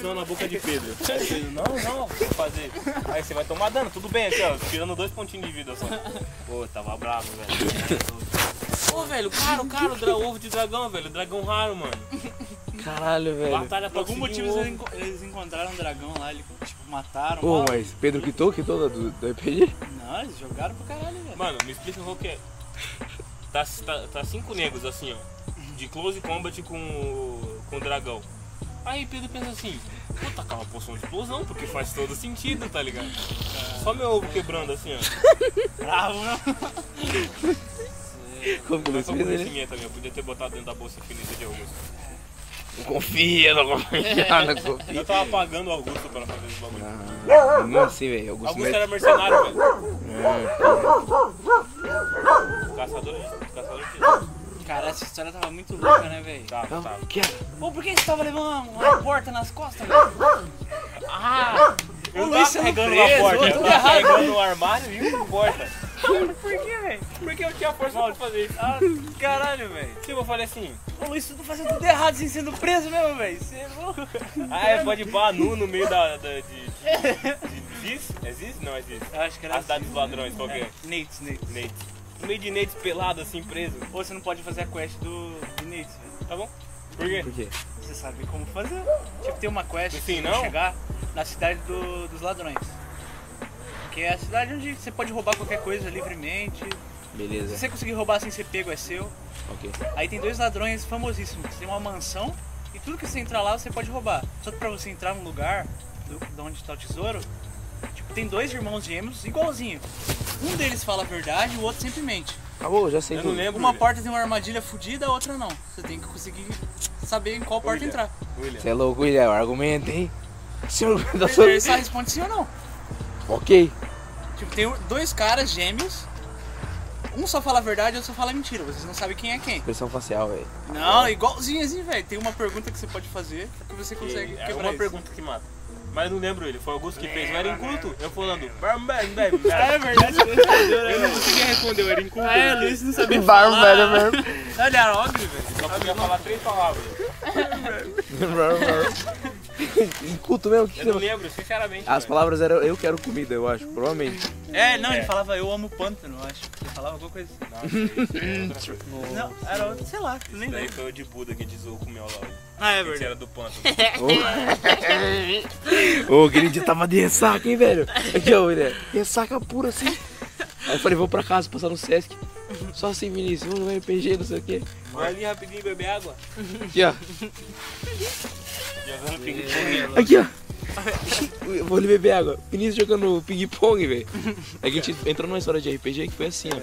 explosão na boca de Pedro. Aí Pedro, não, não, vou fazer. Aí você vai tomar dano, tudo bem aqui, ó, tirando dois pontinhos de vida só. Pô, tava bravo, velho. Pô, velho, caro, caro, dra- ovo de dragão, velho, dragão raro, mano. Caralho, velho. Batalha Por pra algum conseguir motivo eles, ovo. enco- eles encontraram um dragão lá, ele, tipo, mataram. Pô, lá. mas Pedro quitou, quitou do, do RPG? Não, eles jogaram pro caralho, velho. Mano, me explica qual que é. Tá, tá, tá cinco negros assim, ó. De close combat com, o- com o dragão. Aí Pedro pensa assim, vou tacar uma poção de explosão, porque faz todo sentido, tá ligado? Só meu ovo quebrando assim, ó. Bravo, né? Como que Luiz fez ele? também, eu podia ter botado dentro da bolsa infinita de Augusto. Não confia, não confia, não confia. Eu tava pagando o Augusto pra fazer esse bagulho. Ah, Não assim, velho. Augusto Augusto era mercenário, velho. Caçador de. Caçador de. Cara, essa história tava muito louca, né, velho? Tá, tá. Pô, por que você tava levando uma, uma porta nas costas, velho? Ah! Eu tava Luiz, carregando uma porta, eu tava carregando um armário e uma porta. Por que, velho? Porque eu tinha força pra fazer isso. Ah, caralho, velho. Tipo, eu falei assim, Ô, Luiz, você tá fazendo tudo errado sem sendo preso mesmo, velho. Você é louco. ah, é, pode pôr nu no meio da, da de, de, de Ziz? É Ziz? Não, é Ziz. Acho que era A cidade assim. dos ladrões, qual que é? Nates, Nates. Nate. No meio de Nate pelado, assim, preso. Ou você não pode fazer a quest do, Nates, velho. Tá bom? Por quê? Por quê? Você sabe como fazer. Tipo, tem uma quest Sim, pra não? chegar na cidade do- dos ladrões. Que é a cidade onde você pode roubar qualquer coisa livremente. Se Beleza. você conseguir roubar sem ser pego, é seu. Ok. Aí tem dois ladrões famosíssimos. Tem uma mansão e tudo que você entrar lá você pode roubar. Só que pra você entrar num lugar do, de onde tá o tesouro, tipo, tem dois irmãos gêmeos igualzinho. Um deles fala a verdade, o outro sempre mente. Acabou, já sei Eu não lembro. Uma porta tem uma armadilha fodida, a outra não. Você tem que conseguir saber em qual porta entrar. Você é louco, William. Argumenta, hein? Senhor da Ele sua... ele só responde sim ou não. Ok. Tipo, tem dois caras gêmeos. Um só fala a verdade, outro só fala mentira. Vocês não sabem quem é quem. Expressão facial, velho. Não, igualzinho assim, velho. Tem uma pergunta que você pode fazer que você consegue É quebrar uma isso. pergunta que mata. Mas não lembro ele, foi o Augusto que fez. Eu era inculto, eu falando. Ah, é verdade, você respondeu, né, Eu não velho? conseguia responder, eu era inculto. Ah, é, Luiz não sabia falar. velho, mesmo. Ele era ogre, velho. Só podia falar três palavras. Inculto mesmo? Que Eu que não lembro, sinceramente. As velho. palavras eram eu quero comida, eu acho. Provavelmente. É, não, ele É. falava eu amo pântano, eu acho. Ele falava alguma coisa assim. Nossa, é. Não, era outro, sei lá, nem daí lembro. foi o de Buda que desou com o meu lá. Ah, é Esse verdade. era do pântano. Ô, aquele dia tava de ressaca, hein, velho? Aqui, ó, William. Ressaca pura assim. Aí eu falei, vou pra casa, passar no Sesc. Só assim, Vinícius, vamos no RPG, não sei o quê. Vai ali rapidinho beber água. Aqui, ó. Jogando ping-pong. Aqui, ó. Eu vou ali beber água. Vinícius jogando ping-pong, velho. É a gente entrou numa história de RPG que foi assim, ó.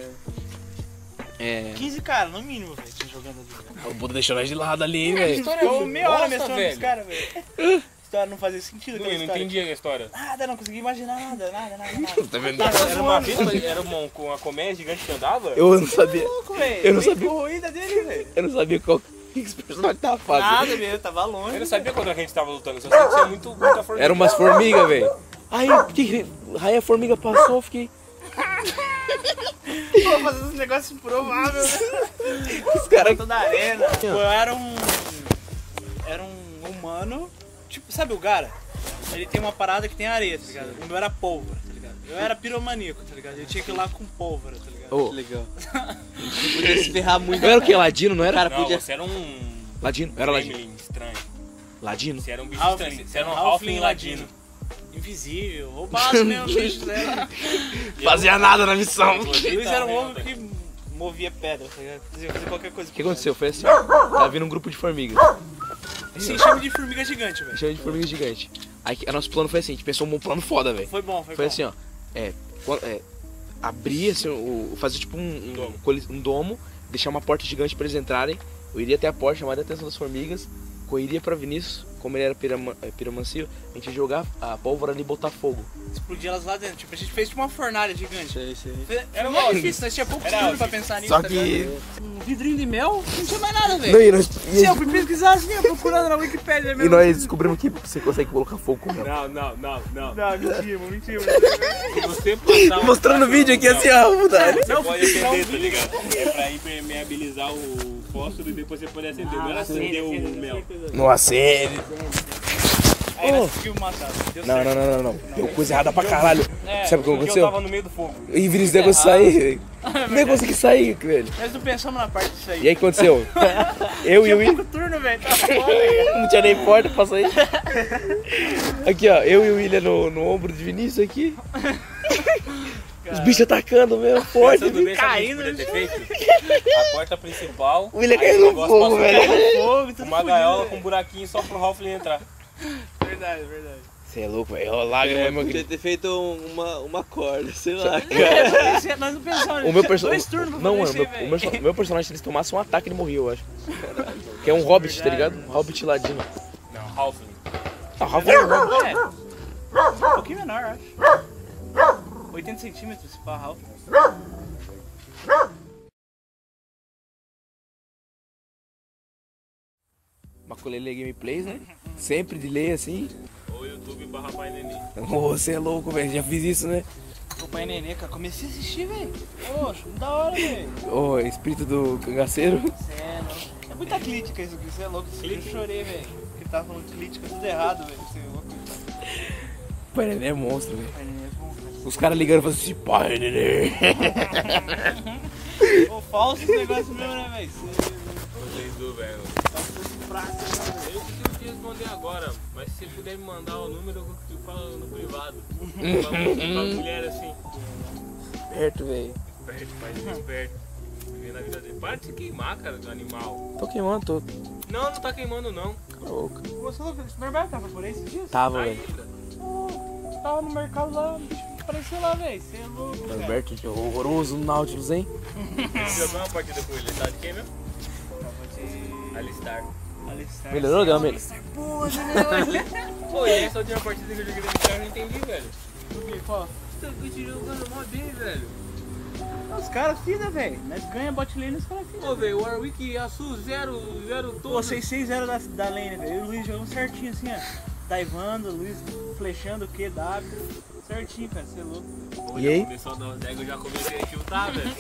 É. 15 caras, no mínimo, velho, jogando ali. O Buda deixou nós de lado ali, hein, velho. Ficou meia hora mencionando esse cara, velho. A história não fazia sentido, Não, não entendi a história. Nada, não consegui imaginar nada, nada, nada, nada. Tá vendo? Era uma vez, era uma, com a colmeia gigante que andava? Eu não sabia. louco, velho. Eu não sabia. corroída dele, velho. Eu não sabia qual que esse personagem tava fazendo. Nada, velho, tava longe. Eu não sabia quando a gente tava lutando, eu só que tinha muito, muita formiga. Era umas formigas, velho. Aí, que, aí a formiga passou, eu fiquei. Pô, fazendo esse negócio improvável, né? Os caras. Toda arena. Pô, eu era um. Era um humano. Tipo, sabe o Gara? Ele tem uma parada que tem areia, tá ligado? O meu era pólvora, tá ligado? Eu era piromaníaco, tá ligado? Eu tinha que ir lá com pólvora, tá ligado? Ô, Legal. Podia se ferrar muito. eu era o que? Ladino, não era? Cara, Não, podia. você era um... Ladino? Era ladino. Estranho. Ladino? Você era um bicho Halfling. estranho. Você era um Halfling Halfling ladino. Invisível, roubado mesmo, bichos eram. Fazia nada na missão. Luiz era um homem que movia pedra, tá ligado? Fazia fazer qualquer coisa. O que aconteceu? Foi assim. Tava vindo um grupo de formigas. Se chama de formiga gigante, velho. Chama de formiga gigante. Aí o nosso plano foi assim, a gente pensou um plano foda, velho. Foi bom, foi, Foi bom. assim, ó. É. é abrir assim, o. Fazer tipo um, um, domo. um domo, deixar uma porta gigante pra eles entrarem. Eu iria até a porta, chamar a atenção das formigas, correria pra Vinícius, como ele era pirama, é, piramancio, a gente ia jogar a pólvora ali e botar fogo. Explodir elas lá dentro. Tipo, a gente fez tipo uma fornalha gigante. Sei, sei. Era mó difícil, nós tinha pouco tempo pra pensar nisso. Só tá que. ligado? Um vidrinho de mel, não tinha mais nada, Não, velho. e nós, Sim, eu fui pesquisar assim, procurando na Wikipedia e mesmo. nós descobrimos que você consegue colocar fogo com mel. Não, não, não, não. Não, mentira, mentira. Se você passar Mostrando o vídeo aqui assim, ó, puta. Você pode acender, tá ligado? É pra impermeabilizar o fósforo e depois você pode acender. Não era acender o mel. Não acende. Aí. Deu Não, não, não, não, não. Deu coisa errada pra caralho. É, Sabe o que Porque eu aconteceu? tava no meio do fogo. E Vinícius negócio sair, velho. Nem consegui sair, velho. Nós não pensamos na parte disso aí. E aí o que aconteceu? Eu e o Will. Pouco turno, velho. Tá velho. Não tinha nem porta pra sair. Aqui, ó. Eu e o William no, no ombro de Vinícius aqui. Os bichos atacando mesmo, forte. Bem, caindo podia ter feito? A porta principal. O William caiu no fogo, velho. Uma fudido, gaiola velho. com um buraquinho só pro Ralph entrar. Verdade, verdade. Você é louco, velho. Ó, lágrima, É, meu podia ter feito uma, uma corda, sei lá, É, cara. nós pensei- Nós não pensamos. O meu. Dois turnos pra Não, mano, meu, meu, meu personagem, se eles tomassem um ataque, ele morria, eu acho. Que é um hobbit, tá ligado? Um hobbit ladino. Não, Ralph. Ah, o Ralph é. É. Um pouquinho menor, acho. 80 centímetros, se pá, Ralph. Maculele Gameplays, né? Sempre de lei assim. Ou YouTube barra Pai Nenê. Ô, você é louco, velho. Já fiz isso, né? O pai nenê, cara, comecei a assistir, velho. Poxa, da hora, velho. Ô, espírito do cangaceiro. Sério. É muita crítica isso aqui, você é louco. Eu chorei, velho. Porque tava falando crítica tudo errado, velho. Você é louco. Pai Nenê é monstro, velho. Os caras ligando e falando assim, pai Nenê. Ô, falso esse negócio mesmo, né, velho? Você Vocês do velho. tá tudo fraco, velho? Eu consigo te responder agora, mas se puder me mandar o número, eu falo no privado. pra, pra mulher assim. Perto, velho. Esperto, faz isso esperto. Viver na vida dele. Para de se queimar, cara, do animal. Tô queimando, tô. Não, não tá queimando, não. Cala a boca. Você louco, esse mercado tava por aí esses dias? Tava, Tá velho. tava no mercado lá, o bicho apareceu lá, velho. Você é louco, cara. Norberto, que horroroso no Nautilus, hein? Você jogou uma partida com ele, tá de quem mesmo? Tava de Alistar. Alistar. Melhorou, Gama? ele. Porra, né? Pô, e essa última partida que eu joguei Alistar eu não entendi, velho. O quê? Qual? Você tá jogando mó bem, velho. Os caras fida, velho. Nós ganha bot lane e os caras fida. Pô, velho, o Warwick e a Su zero, zero todo. Pô, 6-6-0 da, da lane, velho. E o Luiz jogamos certinho assim, ó. Daivando, o Luiz flechando o Q, W. Certinho, cara, você é louco. Pô, E já aí? Começou a dar uns eu já comecei a tiltar, velho.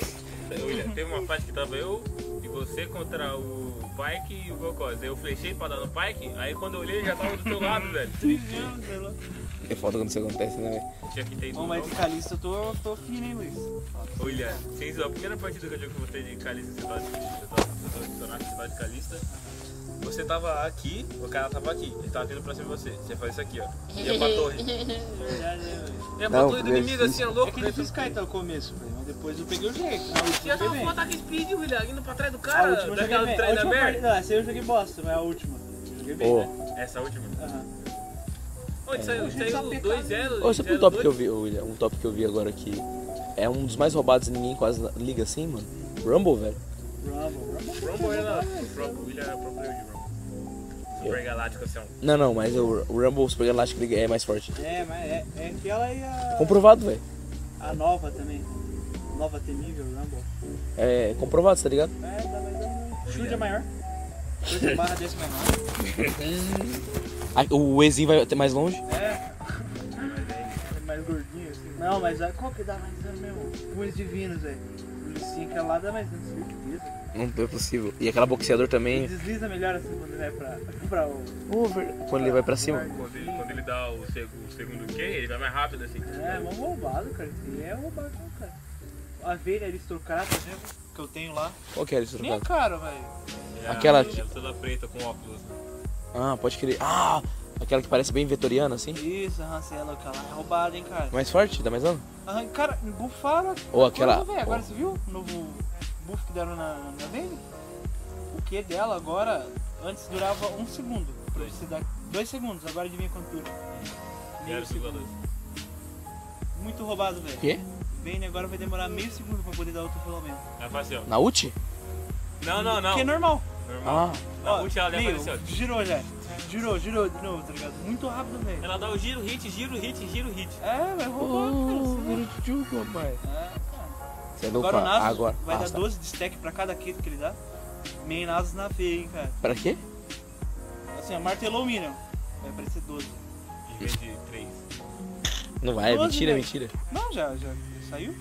Eu já- Teve uma parte que tava eu e você contra o Pike e o Gokos. Aí eu flechei pra dar no Pike, aí quando eu olhei já tava do teu lado, velho. É. É foda quando isso acontece, né, velho? Tinha que ter Bom, mas de Calista eu tô, tô fino, hein, Luiz? Olha, sem zoar, a primeira partida que eu joguei com você de Calista, você de, você tava, você Sonaca, você tava. Você aqui, o cara tava aqui, ele tava vindo pra cima de você. Você faz isso aqui, ó. Ia pra torre. Né? Ia pra Não, torre do é inimigo assim, ó, É louco. que é difícil cair até o começo. Mas depois eu peguei o jeito. Na última Já eu tava com ataque speed, William, indo pra trás do cara, última eu joguei daquela bem. A treina última aberta. partida, não, essa aí eu joguei bosta, mas a última. Joguei bem, Ô. né? Essa última. Aham. Onde saiu? A gente só Saiu pecado. 2-0. Ô, sabe um top que eu vi, William? Um top que eu vi agora que é um dos mais roubados e ninguém quase liga assim, mano. Rumble, velho. Rumble, Rumble. Rumble era. O próprio William era de Rumble. Super Galáctico assim. Não, não, mas o, o Rumble, o Super Galáctico é mais forte. É, mas é, é aquela e a. Comprovado, velho. A nova também. Nova temível, Rumble. É comprovado, tá ligado? É, mais um. Chute é maior. Chute barra desse menor. O Ezinho vai até mais longe. É. É. Não, mas a- qual que dá mais dano mesmo? Punhos divinos, velho. O Licinho que é lá dá mais dano. Certeza. Não é possível. E aquela boxeador Ele também. desliza melhor assim quando ele vai pra, pra o. Quando ele vai pra cima. Quando ele, quando ele dá o, seg- o segundo Q, ele vai mais rápido assim. É, mó roubado, cara. Ele é roubado, cara. A velha aristocrata, por exemplo, que eu tenho lá. Qual que era isso, Nem é caro, velho. Ele Aquela toda preta com óculos. né? Ah, pode crer. Ah, aquela que parece bem vetoriana, assim. Isso, aham, você é louco, ela é roubada, hein, cara. Mais forte, dá mais dano? Aham, cara, bufaram. Ou aquela- Coisa, Agora ou- você viu o novo buff que deram na, na velha? O que dela agora, antes durava um segundo. Pra você dar dois segundos, agora adivinha quanto dura? Meio 0,2. segundo. Muito roubado, velho. O quê? Vayne agora vai demorar meio segundo pra poder dar outro rolamento. Assim, ó. Na ult? Não, não, não. Que é normal. Normal. Ah, Na ult ela deve meio, ó. girou já. Girou, girou de novo, tá ligado? Muito rápido, velho. Ela dá o giro, hit, giro, hit, giro, hit. É, vai roubar, cara. oh, você vira tchutchuco, rapaz. é- É, cara. Você é louco Agora o Nasus Agora. vai Ah, dar tá. 12 de stack pra cada kit que ele dá. Main Nasus na feia, hein, cara. Pra quê? Assim, ó, martelou o Minion. Vai aparecer 12. Em vez de 3. Não vai, é Doze, mentira, é velho. mentira. Não, já, já saiu?